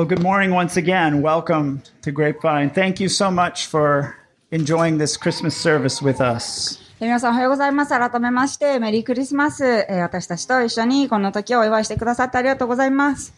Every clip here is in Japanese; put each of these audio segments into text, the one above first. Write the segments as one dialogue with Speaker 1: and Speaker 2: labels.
Speaker 1: Well, good morning once again. Welcome to Grapevine. Thank you so much for enjoying this Christmas service with us.
Speaker 2: 皆さんおはようございます。改めまして、メリークリスマス。えー私たちと一緒にこの時をお祝いしてくださってありがとうございます。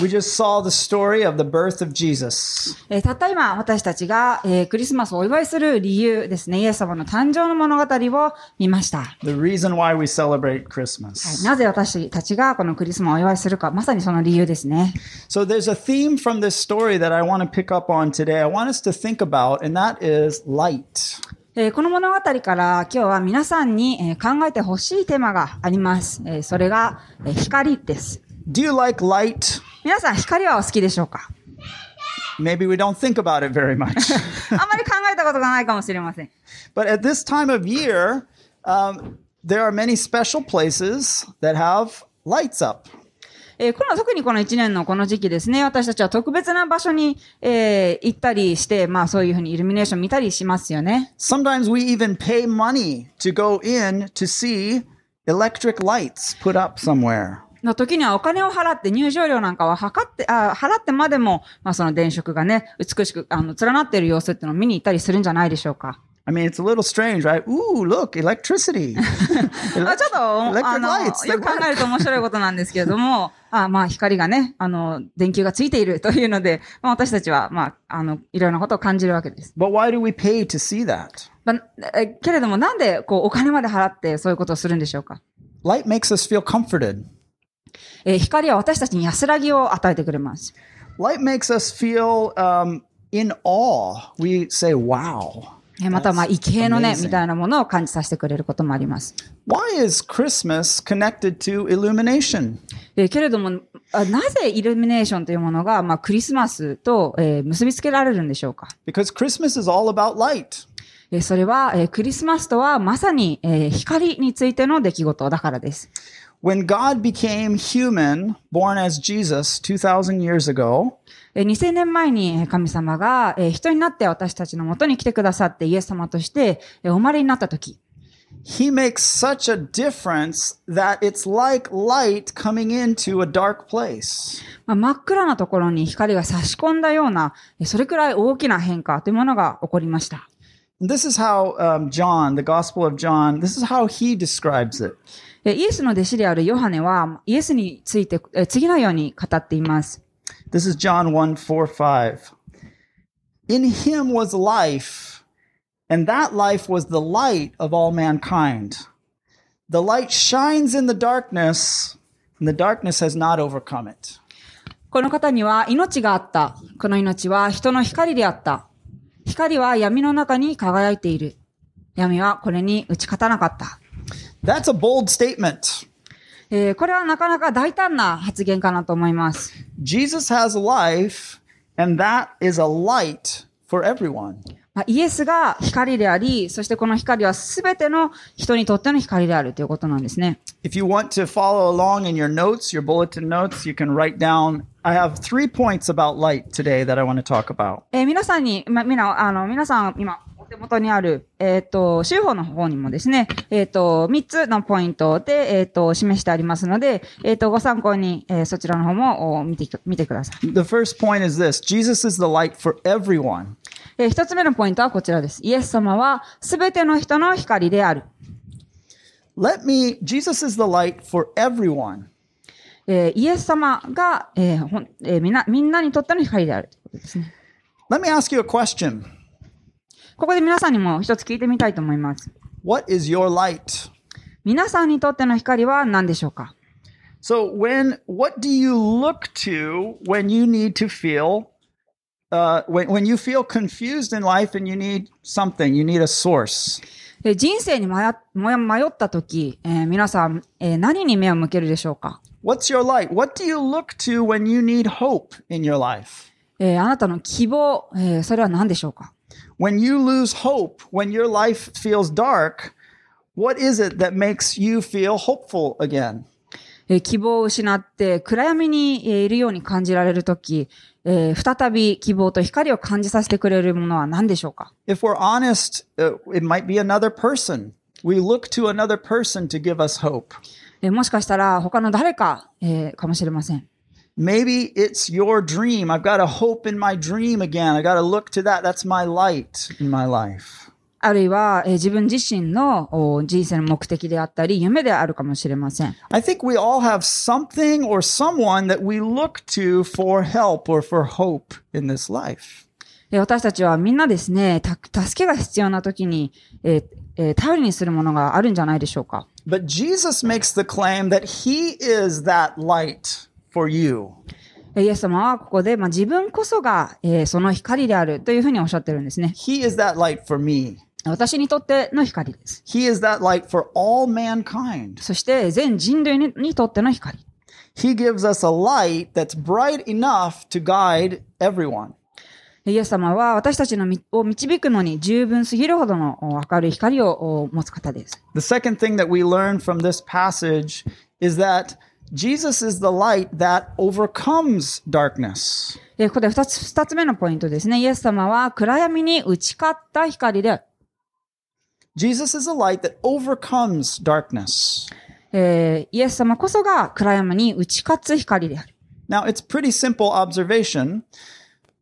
Speaker 1: We just saw the story of the birth of Jesus.
Speaker 2: えーたった今、私たちが、えークリスマスをお祝いする理由ですね。イエス様の誕生の物語を見ました。
Speaker 1: The reason why we celebrate Christmas.
Speaker 2: なぜ私たちがこのクリスマスをお祝いするか、まさにその理由ですね。
Speaker 1: So there's a theme from this story that I want to pick up on today. I want us to think about, and that is light.
Speaker 2: えーこの物語から今日は皆さんに、えー考えてほしいテーマがあります。えーそれが、えー光です。
Speaker 1: Do you like light?
Speaker 2: 皆さん光はお好きでしょうか
Speaker 1: Maybe we don't think about it very much.
Speaker 2: あんまり考えたことがないかもしれません。
Speaker 1: but at this time of year, um, there are many special places that have lights up.
Speaker 2: えーこの特にこの1年のこの時期ですね、私たちは特別な場所に、えー行ったりして、まあそういうふうにイルミネーション見たりしますよね。
Speaker 1: Sometimes we even pay money to go in to see electric lights put up somewhere.
Speaker 2: の時にはお金を払って入場料なんかは測って、あ払ってまでも、まあその電飾がね、美しく、あの、連なっている様子っていうのを見に行ったりするんじゃないでしょうか。
Speaker 1: I mean, it's a little strange, right? Ooh, look, electricity.
Speaker 2: ま あちょっと、あの、よく考えると面白いことなんですけれども、あまあ光がね、あの、電球がついているというので、まあ私たちは、まあ、あの、いろいろなことを感じるわけです。
Speaker 1: but why do we pay to see that?
Speaker 2: けれどもなんで、こう、お金まで払ってそういうことをするんでしょうか
Speaker 1: ？Light makes us feel comforted.
Speaker 2: えー光は私たちに安らぎを与えてくれます。
Speaker 1: Light makes us feel um, in awe. We say, wow.
Speaker 2: えーまた、まあ、異形のね.みたいなものを感じさせてくれることもあります。
Speaker 1: Why is Christmas connected to illumination?
Speaker 2: えーけれども、あなぜイルミネーションというものが、まあ、クリスマスと、えー結びつけられるんでしょうか
Speaker 1: ？Because Christmas is all about light.
Speaker 2: えーそれは、えークリスマスとはまさに、えー光についての出来事だからです。
Speaker 1: when God became human, born as Jesus 2000 years ago,
Speaker 2: 2000年前に神様が人になって私たちのもとに来てくださってイエス様としてお生まれになった時。
Speaker 1: He makes such a difference that it's like light coming into a dark place.
Speaker 2: 真っ暗なところに光が差し込んだような、それくらい大きな変化というものが起こりました。
Speaker 1: This is how um, John, the Gospel of John, this is how he describes it.
Speaker 2: えイエスの弟子であるヨハネは、イエスについてえ次のように語っています。
Speaker 1: This is John 1 4 5. In him was life, and that life was the light of all mankind. The light shines in the darkness, and the darkness has not overcome it.
Speaker 2: この方には命があった。この命は人の光であった。 光は闇の中に輝いている。闇はこれに打ち勝たなかった。
Speaker 1: That's a bold statement.
Speaker 2: えーこれはなかなか大胆な発言かなと思います。
Speaker 1: Jesus has life, and that is a light for everyone.
Speaker 2: まあ、イエスが光であり、そしてこの光はすべての人にとっての光であるということなんですね。
Speaker 1: If you want to follow along in your notes, your bulletin notes, you can write down. I have three points about light today that I want to talk about.
Speaker 2: えー皆さんに、ま、みな、あの、皆さん、今、お手元にある、えっ、と、週報の方にもですね、えっ、と、3つのポイントで、えっ、と、示してありますので、えっ、と、ご参考に、えーそちらの方もお見て、見てください。
Speaker 1: The first point is this Jesus is the light for everyone.
Speaker 2: えー一つ目のポイントはこちらです。イエス様は、すべての人の光である。
Speaker 1: Let me, Jesus is the light for everyone.
Speaker 2: えーイエス様が、えーほんえーみんな、みんなにとっての光であるということですね。
Speaker 1: Let me ask you a question
Speaker 2: ここで皆さんにも一つ聞いてみたいと思います。
Speaker 1: What is your light?
Speaker 2: 皆さんにとっての光は何でしょうか
Speaker 1: ？So, when, what do you look to when you need to feel, uh, when, when you feel confused in life and you need something, you need a source?
Speaker 2: えー人生に迷っ迷迷ったとき、えー皆さん、えー何に目を向けるでしょうか
Speaker 1: What's your light? What do you look to when you need hope in your life?
Speaker 2: えーあなたの希望、えーそれは何でしょうか
Speaker 1: When you lose hope, when your life feels dark, what is it that makes you feel hopeful again?
Speaker 2: えー希望を失って暗闇にえーいるように感じられるとき、 えー再び希望と光を感じさせてくれるものは何でしょうか
Speaker 1: If we're honest, uh, it might be another person. We look to another person to give us hope.
Speaker 2: えーもしかしたら他の誰か、えーかもしれません。
Speaker 1: Maybe it's your dream. I've got a hope in my dream again. I got to look to that. That's my light in my life.
Speaker 2: あるいは、えー自分自身のお人生の目的であったり、夢であるかもしれません。
Speaker 1: I think we all have something or someone that we look to for help or for hope in this life.
Speaker 2: えー私たちはみんなですね、た助けが必要な時に、えーえー頼りにするものがあるんじゃないでしょうか。
Speaker 1: But Jesus makes the claim that he is that light for you.
Speaker 2: えーイエス様はここで、まあ、自分こそが、えーその光であるというふうにおっしゃってるんですね。
Speaker 1: He is that light for me.
Speaker 2: 私にとっての光です。
Speaker 1: He is that light for all mankind.
Speaker 2: そして全人類ににとっての光。
Speaker 1: He gives us a light that's bright enough to guide everyone.
Speaker 2: イエス様は私たちのみを導くのに十分すぎるほどのお明るい光をお持つ方です。
Speaker 1: The second thing that we learn from this passage is that Jesus is the light that overcomes darkness.
Speaker 2: えーここで二つ、二つ目のポイントですね。イエス様は暗闇に打ち勝った光である。
Speaker 1: Jesus is a light that overcomes darkness.
Speaker 2: えーイエス様こそが暗闇に打ち勝つ光である。
Speaker 1: Now, it's pretty simple observation,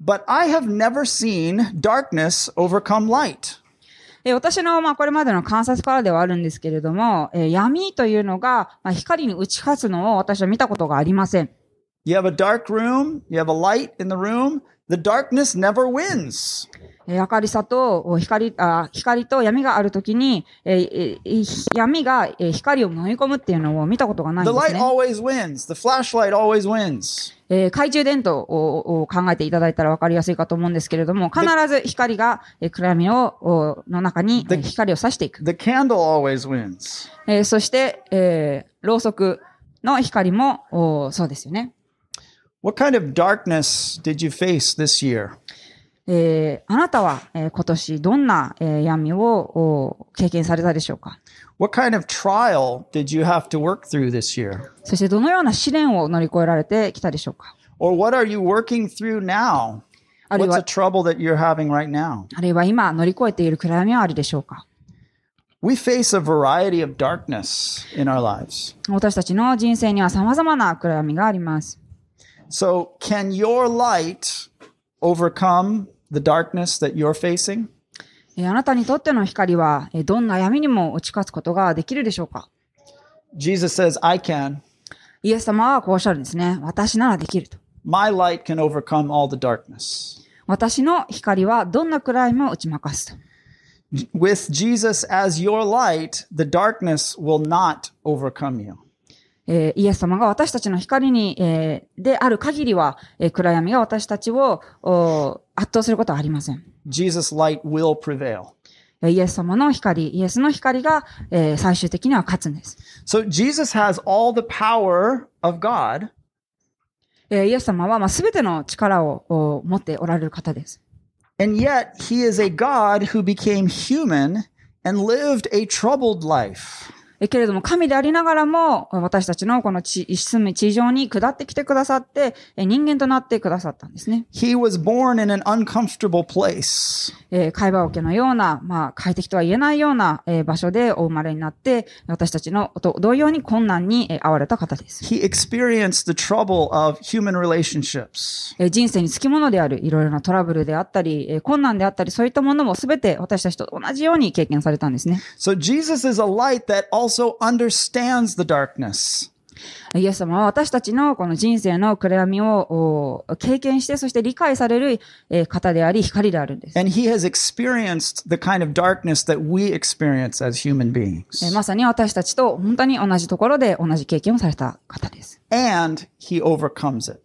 Speaker 1: but I have never seen darkness overcome light.
Speaker 2: えー私の、まあ、これまでの観察からではあるんですけれども、えー闇というのが、まあ、光に打ち勝つのを私は見たことがありません。
Speaker 1: You have a dark room, you have a light in the room, the darkness never wins.
Speaker 2: えー明るさとお光あ光と闇があるときに、えーえー闇がえー光を飲み込むっていうのを見たことがないん
Speaker 1: The
Speaker 2: です
Speaker 1: light
Speaker 2: ね。
Speaker 1: always wins, the flashlight always wins.
Speaker 2: えー懐中電灯をを考えていただいたら分かりやすいかと思うんですけれども、必ず光がえー暗闇をおの中にえー光を差していく。
Speaker 1: The candle always wins.
Speaker 2: えーそして、えーろうそくの光もおそうですよね。
Speaker 1: What kind of darkness did you face this year?
Speaker 2: えーあなたは、えー今年どんな、えー闇をお経験されたでしょうか
Speaker 1: What kind of trial did you have to work through this year?
Speaker 2: そしてどのような試練を乗り越えられてきたでしょうか
Speaker 1: Or what are you working through now? What's
Speaker 2: は
Speaker 1: a trouble that you're having right now?
Speaker 2: あるいは今乗り越えている暗闇はあるでしょうか
Speaker 1: We face a variety of darkness in our lives.
Speaker 2: 私たちの人生には様々な暗闇があります。
Speaker 1: So, can your light overcome the darkness that you're facing?
Speaker 2: えーあなたにとっての光は、えーどんな闇にも打ち勝つことができるでしょうか
Speaker 1: Jesus says, I can.
Speaker 2: イエス様はこうおっしゃるんですね。私ならできると。
Speaker 1: My light can overcome all the darkness.
Speaker 2: 私の光はどんな暗闇も打ち負かすと。
Speaker 1: With Jesus as your light, the darkness will not overcome you.
Speaker 2: えーイエス様が私たちの光に、えーである限りは、えー暗闇が私たちをお圧倒することはありません。
Speaker 1: Jesus' light will prevail.
Speaker 2: えーイエス様の光、イエスの光が、えー最終的には勝つんです。
Speaker 1: So, Jesus has all the power of God,
Speaker 2: えーイエス様は、まあ、全ての力をお持っておられる方です。
Speaker 1: and yet he is a God who became human and lived a troubled life.
Speaker 2: えけれども、神でありながらも、私たちのこの地、住む地上に下ってきてくださって、え人間となってくださったんですね。
Speaker 1: He was born in an uncomfortable place.
Speaker 2: えー、会話桶のような、まあ、快適とは言えないような、えー場所でお生まれになって、私たちのと同様に困難に、えー遭われた方です。
Speaker 1: He experienced the trouble of human relationships.
Speaker 2: えー人生につきものであるいろいろなトラブルであったり、えー困難であったり、そういったものもすべて私たちと同じように経験されたんですね。
Speaker 1: So Jesus is a light that also understands the darkness.
Speaker 2: イエス様は私たちのこの人生の暗闇をお経験して、そして理解されるえー方であり、光であるんです。
Speaker 1: And he has experienced the kind of darkness that we experience as human
Speaker 2: えー
Speaker 1: beings.
Speaker 2: まさに私たちと本当に同じところで同じ経験をされた方です。
Speaker 1: And he overcomes it.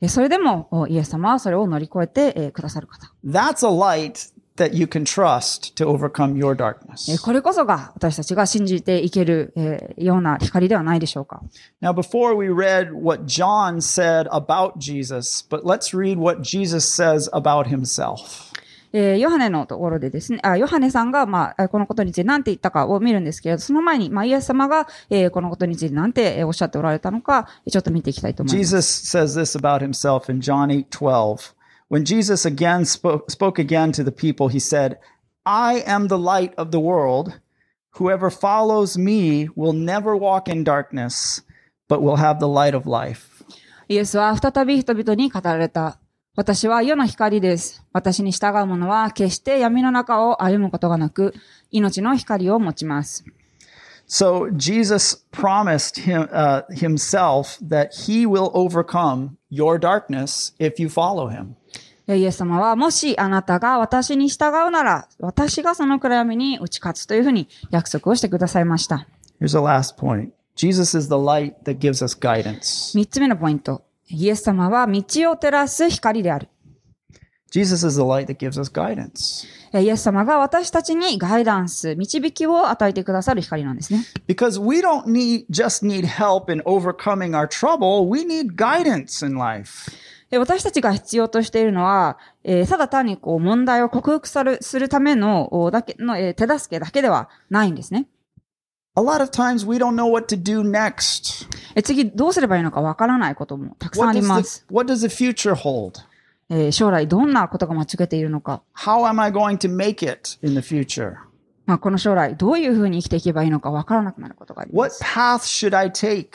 Speaker 2: えーそれでもおイエス様はそれを乗り越えてえーくださる方。
Speaker 1: That's a light that you can trust to overcome your
Speaker 2: え
Speaker 1: darkness.
Speaker 2: ーこれこそが私たちが信じていけるえーような光ではないでしょうか。
Speaker 1: Now, before we read what John said about Jesus, but let's read what Jesus says about himself.
Speaker 2: えーヨハネのところでですね、あヨハネさんが、まあ、このことについて何て言ったかを見るんですけれど、その前に、まあ、イエス様が、えーこのことについて何てえーおっしゃっておられたのか、ちょっと見ていきたいと思います。
Speaker 1: Jesus says this about himself in John 8 12. When Jesus again spoke, spoke again to the people, he said, I am the light of the world. Whoever follows me will never walk in darkness, but will have the light of life.
Speaker 2: イエスは再び人々に語られた。私は世の光です。私に従う者は決して闇の中を歩むことがなく、命の光を持ちます。
Speaker 1: So Jesus promised him, uh, himself that he will overcome your darkness if you follow him.
Speaker 2: えイエス様は、もしあなたが私に従うなら、私がその暗闇に打ち勝つというふうに約束をしてくださいました。
Speaker 1: Here's the last point. Jesus is the light that gives us guidance.
Speaker 2: 三つ目のポイント。イエス様は道を照らす光である。
Speaker 1: Jesus is the light that gives us guidance.
Speaker 2: えイエス様が私たちにガイダンス、導きを与えてくださる光なんですね。
Speaker 1: Because we don't need just need help in overcoming our trouble, we need guidance in life.
Speaker 2: え私たちが必要としているのは、えーただ単にこう問題を克服するするためのおだけの、えー手助けだけではないんですね。
Speaker 1: A lot of times we don't know what to do next.
Speaker 2: え次どうすればいいのかわからないこともたくさんあ
Speaker 1: What
Speaker 2: り
Speaker 1: does,
Speaker 2: ま
Speaker 1: the,
Speaker 2: す。
Speaker 1: what does the future hold?
Speaker 2: えー将来どんなことが待ち受けているのか。
Speaker 1: How am I going to make it in the future?
Speaker 2: まあ、この将来どういうふうに生きていけばいいのかわからなくなることがありま
Speaker 1: What
Speaker 2: す。
Speaker 1: path should I take?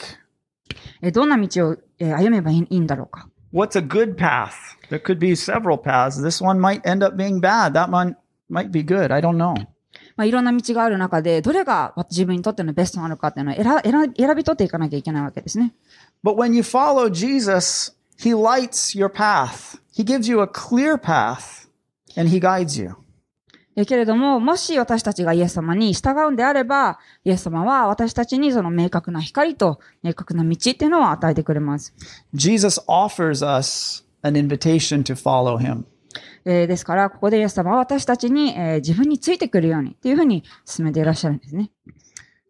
Speaker 2: えーどんな道を、えー歩めばいいいいんだろうか。
Speaker 1: What's a good path? There could be several paths. This one might end up being bad. That one might be good. I don't know.
Speaker 2: まあ、いろんな道がある中で、どれが自分にとってのベストなのかっていうのを選選選び取っていかなきゃいけないわけですね。
Speaker 1: But when you follow Jesus, he lights your path. He gives you a clear path and he guides you.
Speaker 2: えけれども、もし私たちがイエス様に従うんであれば、イエス様は私たちにその明確な光と明確な道っていうのを与えてくれます。
Speaker 1: Jesus offers us an invitation to follow him.
Speaker 2: えーですから、ここでイエス様は私たちに、えー自分についてくるようにっていうふうに進めていらっしゃるんですね。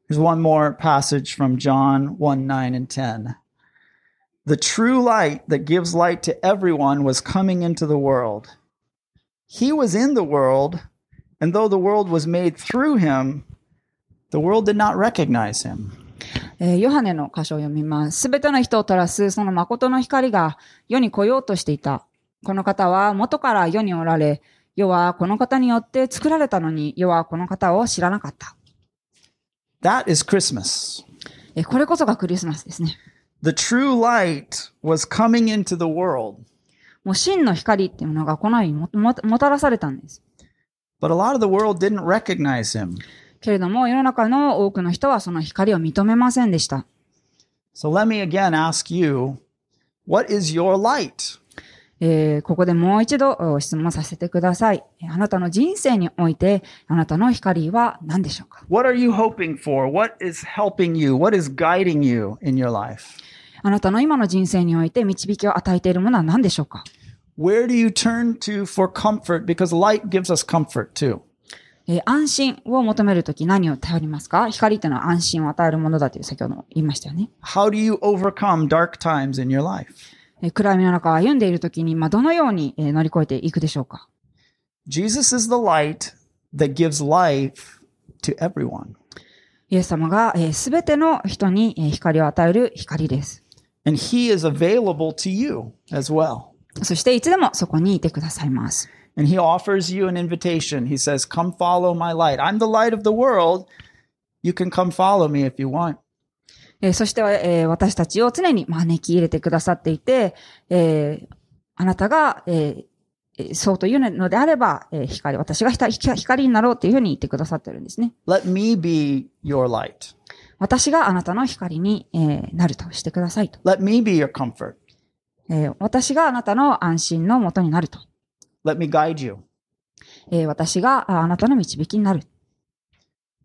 Speaker 1: Here's one more passage from John 1 9 and 10. The true light that gives light to everyone was coming into the world. He was in the world, and though the world was made through him, the world did not recognize him.
Speaker 2: えーヨハネの箇所を読みます。すべての人を照らすその誠の光が世に来ようとしていた。この方は元から世におられ、世はこの方によって作られたのに、世はこの方を知らなかった。
Speaker 1: That is Christmas.
Speaker 2: えーこれこそがクリスマスですね。
Speaker 1: The true light was coming into the world.
Speaker 2: もう真の光っていうのがこの世にもももたらされたんです。
Speaker 1: But a lot of the world didn't recognize him.
Speaker 2: けれども世の中の多くの人はその光を認めませんでした。
Speaker 1: So let me again ask you, what is your light?
Speaker 2: えーここでもう一度お質問させてください。えーあなたの人生においてあなたの光は何でしょうか
Speaker 1: What are you hoping for? What is helping you? What is guiding you in your life?
Speaker 2: あなたの今の人生において導きを与えているものは何でしょうか
Speaker 1: Where do you turn to for comfort? Because light gives us comfort too.
Speaker 2: えー安心を求めるとき何を頼りますか光っていうのは安心を与えるものだという先ほども言いましたよね。
Speaker 1: How do you overcome dark times in your life?
Speaker 2: えー暗闇の中を歩んでいるときに、まあ、どのようにえー乗り越えていくでしょうか
Speaker 1: Jesus is the light that gives life to everyone.
Speaker 2: イエス様がすべての人にえー光を与える光です。
Speaker 1: And he is available to you as well.
Speaker 2: そしていつでもそこにいてくださいます。
Speaker 1: And he offers you an invitation. He says, Come follow my light. I'm the light of the world. You can come follow me if you want.
Speaker 2: えーそして、えー私たちを常に招き入れてくださっていて、えーあなたが、えーえーそうというのであれば、えー光、私が光光になろうというふうに言ってくださってるんですね。
Speaker 1: Let me be your light.
Speaker 2: 私があなたの光に、えーなるとしてくださいと、
Speaker 1: Let me be your comfort.
Speaker 2: えー私があなたの安心のもとになると。
Speaker 1: Let me guide you.
Speaker 2: えー私がああなたの導きになる。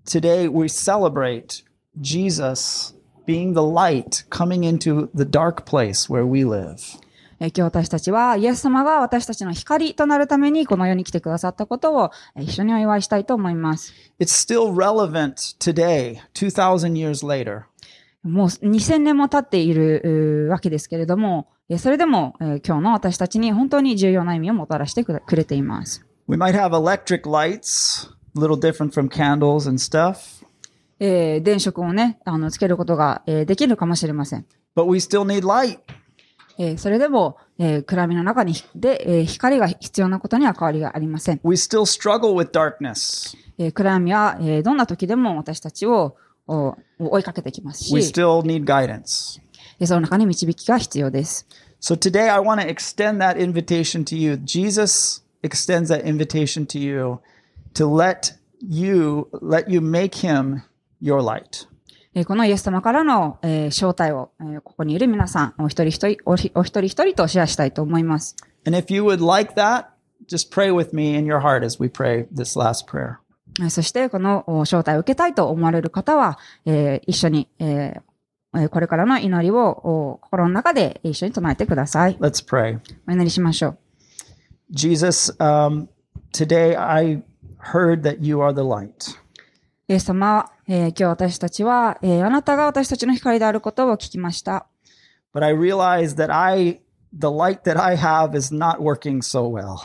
Speaker 1: Today we celebrate Jesus being the light coming into the dark place where we live.
Speaker 2: えー今日私たちは、イエス様が私たちの光となるためにこの世に来てくださったことをえー一緒にお祝いしたいと思います。
Speaker 1: It's still relevant today, 2,000 years later.
Speaker 2: もう2000年も経っているわけですけれども、えーそれでも、えー今日の私たちに本当に重要な意味をもたらしてくれくれています。
Speaker 1: We might have electric lights, a little different from candles and stuff,
Speaker 2: えー電飾をね、あの、つけることが、えーできるかもしれません。
Speaker 1: but we still need light.
Speaker 2: えーそれでも、えー暗闇の中にで、えー光が必要なことには変わりがありません。
Speaker 1: We still struggle with darkness.
Speaker 2: えー暗闇は、えーどんな時でも私たちをお追いかけてきます
Speaker 1: We
Speaker 2: し、
Speaker 1: still need guidance.
Speaker 2: えその中に導きが必要です。
Speaker 1: So today I want to extend that invitation to you. Jesus extends that invitation to you to let you let you make him your light.
Speaker 2: えーこのイエス様からの、えー招待を、えーここにいる皆さん、お一人一人、お一人一人とシェアしたいと思います。
Speaker 1: And if you would like that, just pray with me in your heart as we pray this last prayer.
Speaker 2: えーそして、このお招待を受けたいと思われる方は、えー一緒に、えーえーこれからの祈りをお心の中で一緒に唱えてください。
Speaker 1: Let's pray.
Speaker 2: お祈りしましょう。
Speaker 1: Jesus, um, today I heard that you are the light.
Speaker 2: イエス様、えー今日私たちは、えーあなたが私たちの光であることを聞きました。
Speaker 1: But I realize that I the light that I have is not working so well.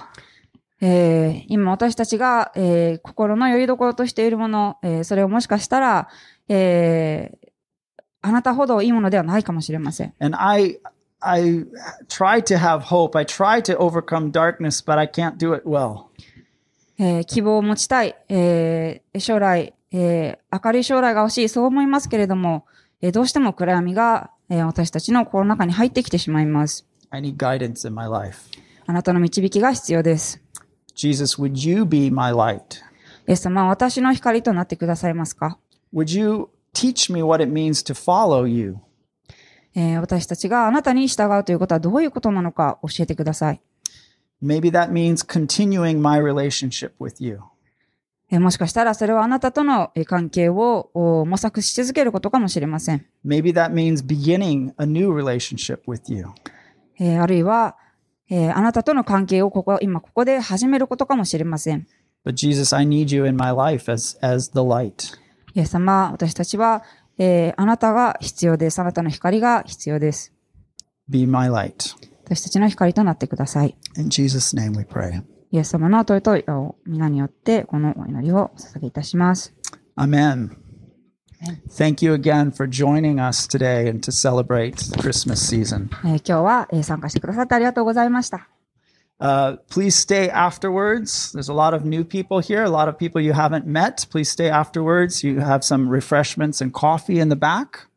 Speaker 2: えー今私たちが、えー心の拠り所としているもの、えーそれをもしかしたら、えーあなたほどいいものではないかもしれません。
Speaker 1: And I I try to have hope. I try to overcome darkness, but I can't do it well.
Speaker 2: えー希望を持ちたい、えー将来、えー明るい将来が欲しい、そう思いますけれども、えーどうしても暗闇が、えー私たちの心の中に入ってきてしまいます。
Speaker 1: I need guidance in my life.
Speaker 2: あなたの導きが必要です。
Speaker 1: Jesus, would you be my light?
Speaker 2: イエス様、私の光となってくださいますか
Speaker 1: Would you teach me what it means to follow you?
Speaker 2: えー私たちがあなたに従うということはどういうことなのか教えてください。
Speaker 1: Maybe that means continuing my relationship with you.
Speaker 2: えーもしかしたらそれはあなたとのえー関係をお模索し続けることかもしれません。
Speaker 1: Maybe that means beginning a new relationship with you.
Speaker 2: えーあるいは、えーあなたとの関係をここ、今ここで始めることかもしれません。
Speaker 1: But Jesus, I need you in my life as as the light.
Speaker 2: イエス様、私たちは、えーあなたが必要です。あなたの光が必要です。
Speaker 1: Be my light.
Speaker 2: 私たちの光となってください。
Speaker 1: In Jesus' name we pray.
Speaker 2: イエス様の尊いお皆によって、このお祈りをお捧げいたします。
Speaker 1: Amen. Thank you again for joining us today and to celebrate the Christmas season.
Speaker 2: えー今日は、えー参加してくださってありがとうございました。
Speaker 1: Uh, please stay afterwards. There's a lot of new people here, a lot of people you haven't met. Please stay afterwards. You have some refreshments and coffee in the back.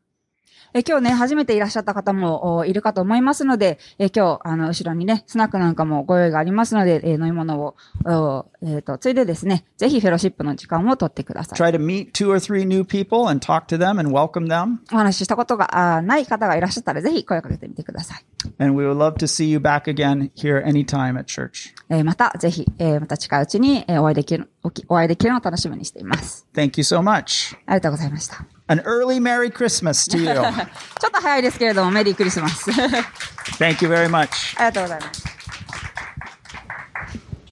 Speaker 2: えー今日ね、初めていらっしゃった方もおいるかと思いますので、えー今日、あの、後ろにね、スナックなんかもご用意がありますので、えー飲み物を、おえっ、と、ついでですね、ぜひフェロシップの時間を取ってください。
Speaker 1: Try to meet two or three new people and talk to them and welcome them.
Speaker 2: お話ししたことがあーない方がいらっしゃったら、ぜひ声をかけてみてください。
Speaker 1: And we would love to see you back again here anytime at church.
Speaker 2: えーまた、ぜひ、えーまた近いうちに、えーお会いできる、おきお会いできるのを楽しみにしています。
Speaker 1: Thank you so much.
Speaker 2: ありがとうございました。
Speaker 1: An early Merry Christmas to you.
Speaker 2: ちょっと早いですけれども、メリークリスマス。あり
Speaker 1: Thank you very much.
Speaker 2: がとうございます。